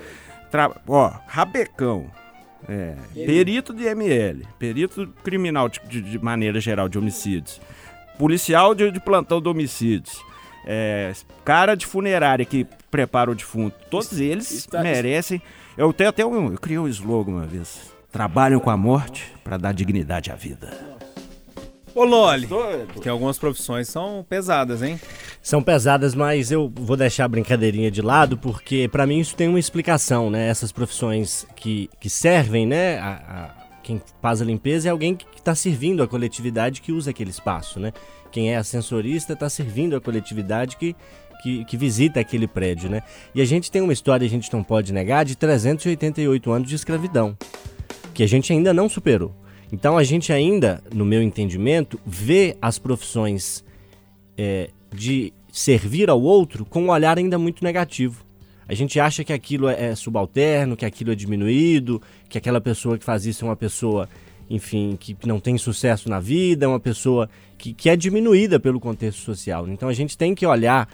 Tra... Ó, rabecão. É, perito de ML, perito criminal de, de- maneira geral de homicídios, policial de, de plantão de homicídios, é, cara de funerária que prepara o defunto, todos eles está- merecem. Eu tenho até um, eu criei um slogan uma vez: trabalham com a morte para dar dignidade à vida. Ô, Loli, tem algumas profissões são pesadas, hein? São pesadas, mas eu vou deixar a brincadeirinha de lado, porque pra mim isso tem uma explicação, né? Essas profissões que, que servem, né? A, a- quem faz a limpeza é alguém que está servindo a coletividade que usa aquele espaço, né? Quem é ascensorista está servindo a coletividade que, que, que visita aquele prédio, né? E a gente tem uma história, a gente não pode negar, de 388 anos de escravidão, que a gente ainda não superou. Então a gente ainda, no meu entendimento, vê as profissões é, de servir ao outro com um olhar ainda muito negativo. A gente acha que aquilo é é subalterno, que aquilo é diminuído, que aquela pessoa que faz isso é uma pessoa, enfim, que não tem sucesso na vida, é uma pessoa que, que é diminuída pelo contexto social. Então a gente tem que olhar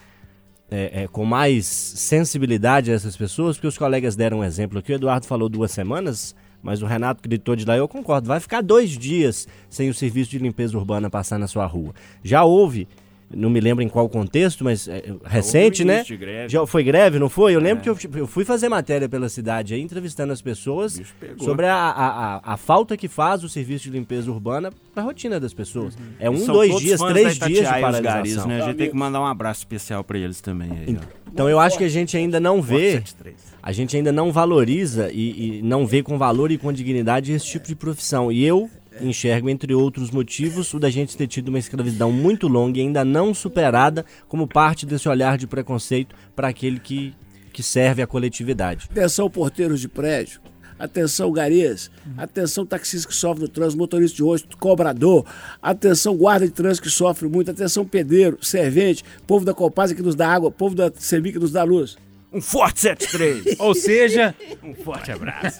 é, é, com mais sensibilidade a essas pessoas, porque os colegas deram um exemplo aqui. O Eduardo falou duas semanas, mas o Renato gritou de lá, eu concordo. Vai ficar dois dias sem o serviço de limpeza urbana passar na sua rua. Já houve, não me lembro em qual contexto, mas é, recente, né? greve. Já foi greve, não foi? Eu lembro que eu, eu fui fazer matéria pela cidade aí, entrevistando as pessoas sobre a, a, a, a falta que faz o serviço de limpeza urbana para a rotina das pessoas. É um, São dois dias, três dias de paralisação. garis, né? A gente tem que mandar um abraço especial pra eles também aí, ó. Então eu acho que a gente ainda não vê, 73. A gente ainda não valoriza e, e não vê com valor e com dignidade esse tipo de profissão. E eu enxergo, entre outros motivos, o da gente ter tido uma escravidão muito longa e ainda não superada como parte desse olhar de preconceito para aquele que, que serve à coletividade. Atenção, porteiros de prédio. Atenção, garis. Atenção, taxista que sofre no trânsito, motorista de ônibus, cobrador. Atenção, guarda de trânsito que sofre muito. Atenção, pedreiro, servente, povo da Copasa que nos dá água, povo da Semig que nos dá luz. Um forte 73. Ou seja, um forte abraço.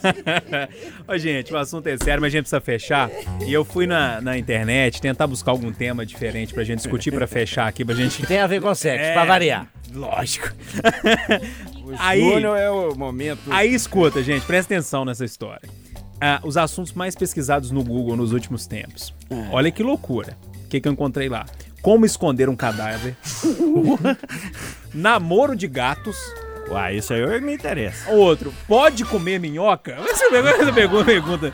Ô, gente, o assunto é sério, mas a gente precisa fechar. E eu fui na, na internet tentar buscar algum tema diferente pra gente discutir, pra fechar aqui, pra gente. Tem a ver com sexo, É. pra variar. Lógico. Aí, aí, Júnior é o momento. aí escuta, gente, presta atenção nessa história. Ah, os assuntos mais pesquisados no Google nos últimos tempos. Olha que loucura. O que, que eu encontrei lá? Como esconder um cadáver. Namoro de gatos. Uai, isso aí me interessa. Outro, pode comer minhoca? Você pegou essa pergunta, pergunta.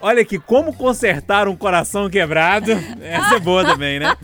Olha aqui, como consertar um coração quebrado? Essa é boa também, né?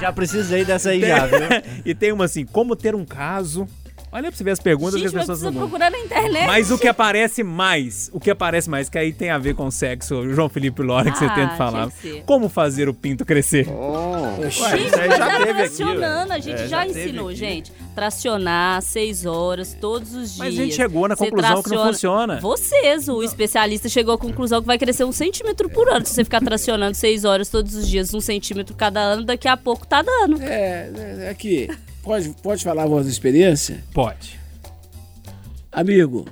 Já precisei dessa aí já, viu? e tem uma assim, como ter um caso. Olha pra você ver as perguntas Gente, que as pessoas não procurar na internet. Mas o que aparece mais, o que aparece mais, que aí tem a ver com sexo, o João Felipe Lora, que você Ah, tenta falar. Como fazer o pinto crescer? Gente, isso aí mas já é teve aqui, tracionando, a gente É, já, já ensinou, aqui. gente. Tracionar seis horas todos os dias. Mas a gente chegou na Você conclusão que não traciona- funciona. Vocês, o especialista chegou à conclusão que vai crescer um centímetro por ano. Se você ficar tracionando seis horas todos os dias, um centímetro cada ano, daqui a pouco tá dando. É, é, é aqui. Pode, pode falar a vossa experiência? Pode. Amigo,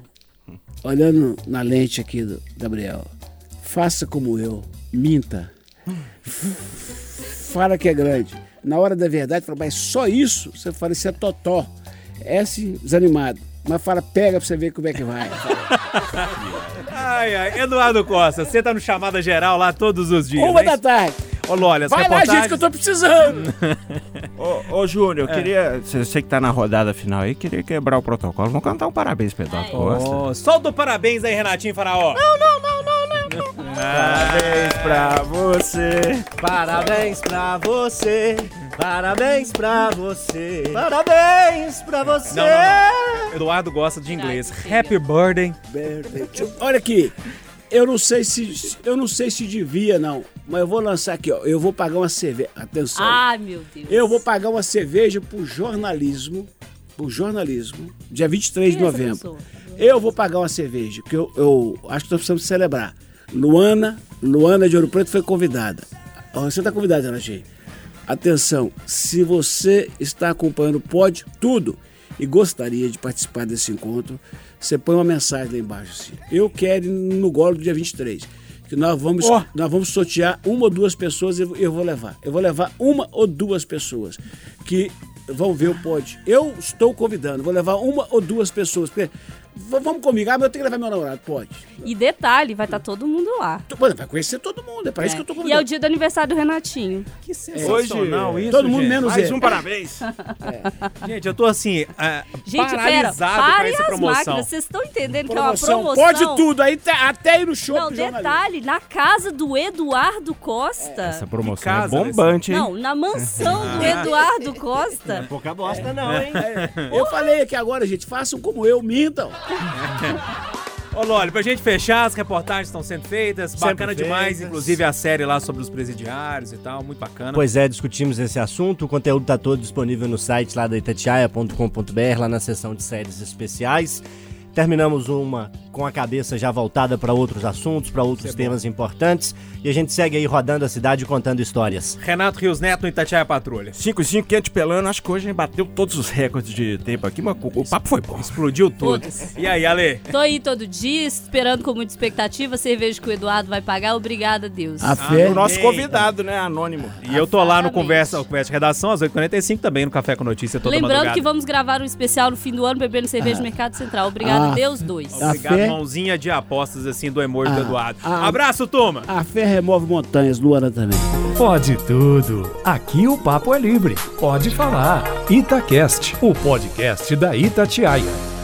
olhando na lente aqui do Gabriel, faça como eu, minta. Fala que é grande. Na hora da verdade, fala, mas só isso? Você fala, isso é totó. É assim, desanimado. Mas fala, pega pra você ver como é que vai. Ai, ai. Eduardo Costa, você tá no chamada geral lá todos os dias. Uma né? da tarde. Ô, Lolha, as Vai lá, reportagens... gente, que eu tô precisando. Ô, ô Júnior, eu queria. Você que tá na rodada final aí, queria quebrar o protocolo. Vamos cantar um parabéns pro Eduardo Costa. Ô, solta o parabéns aí, Renatinho Faraó. Parabéns pra você. Parabéns pra você. Parabéns pra você. Parabéns pra você. Não, não, Eduardo gosta de inglês. Happy birthday. Olha aqui, eu não sei se eu não sei se devia não, mas eu vou lançar aqui, ó. Eu vou pagar uma cerveja. Atenção. Ai, meu Deus. Eu vou pagar uma cerveja pro jornalismo, pro jornalismo, dia 23 de Quem é essa novembro. Eu vou pagar uma cerveja, que eu, eu acho que nós precisamos celebrar. Luana, Luana de Ouro Preto foi convidada. Você está convidada, Renatinho. Atenção, se você está acompanhando Pode Tudo e gostaria de participar desse encontro, você põe uma mensagem lá embaixo assim. Eu quero ir no golo do dia 23. Que nós vamos, Ó. nós vamos sortear uma ou duas pessoas e eu, eu vou levar. Eu vou levar uma ou duas pessoas que vão ver o Pode. Eu estou convidando, vou levar uma ou duas pessoas. Porque, vamos comigo, ah, mas eu tenho que levar meu namorado, pode. E detalhe, vai estar todo mundo lá. Mano, vai conhecer todo mundo, é para isso que eu tô e é o convidando. dia do aniversário do Renatinho. Que sensacional Hoje, isso, todo mundo gente. menos Mais ele. um parabéns. Gente, eu tô assim, ah, Gente, pera, paralisado com parem essa as promoção. máquinas. Vocês estão entendendo que é Promoção, uma promoção? pode tudo, aí tá- até ir no show. Não, detalhe, na casa do Eduardo Costa. Essa promoção Que casa, é bombante, hein? Não, na mansão do Eduardo Costa. Pouca bosta não, hein? Eu falei aqui agora, gente, façam como eu, mintam. Ô, Loli, pra gente fechar, as reportagens estão sendo feitas, Sempre bacana demais, feitas. inclusive a série lá sobre os presidiários e tal, muito bacana. Pois é, discutimos esse assunto. O conteúdo está todo disponível no site lá da itatiaia.com.br, lá na seção de séries especiais. Terminamos uma com a cabeça já voltada para outros assuntos, para outros temas importantes. E a gente segue aí rodando a cidade contando histórias. Renato Rios Neto no Itatiaia Patrulha. 5 e 5, quente pelando. Acho que hoje a gente bateu todos os recordes de tempo aqui, mas o o papo foi bom. Explodiu tudo. Todos. E aí, Ale? Tô aí todo dia, esperando com muita expectativa. Cerveja que o Eduardo vai pagar. Obrigada, Deus. A O fé. nosso convidado, né? Anônimo. E eu tô lá no. Conversa, Conversa de Redação, às 8h45, também no Café com Notícia toda Lembrando madrugada. que vamos gravar um especial no fim do ano bebendo cerveja no Mercado Central. Obrigada, Ah. Deus dois. A Obrigado, fé- mãozinha de apostas, assim, do emoji do Ah, Eduardo. ah, Abraço, turma! A fé remove montanhas, Luana também. Pode tudo. Aqui o papo é livre. Pode falar. Itacast, o podcast da Itatiaia.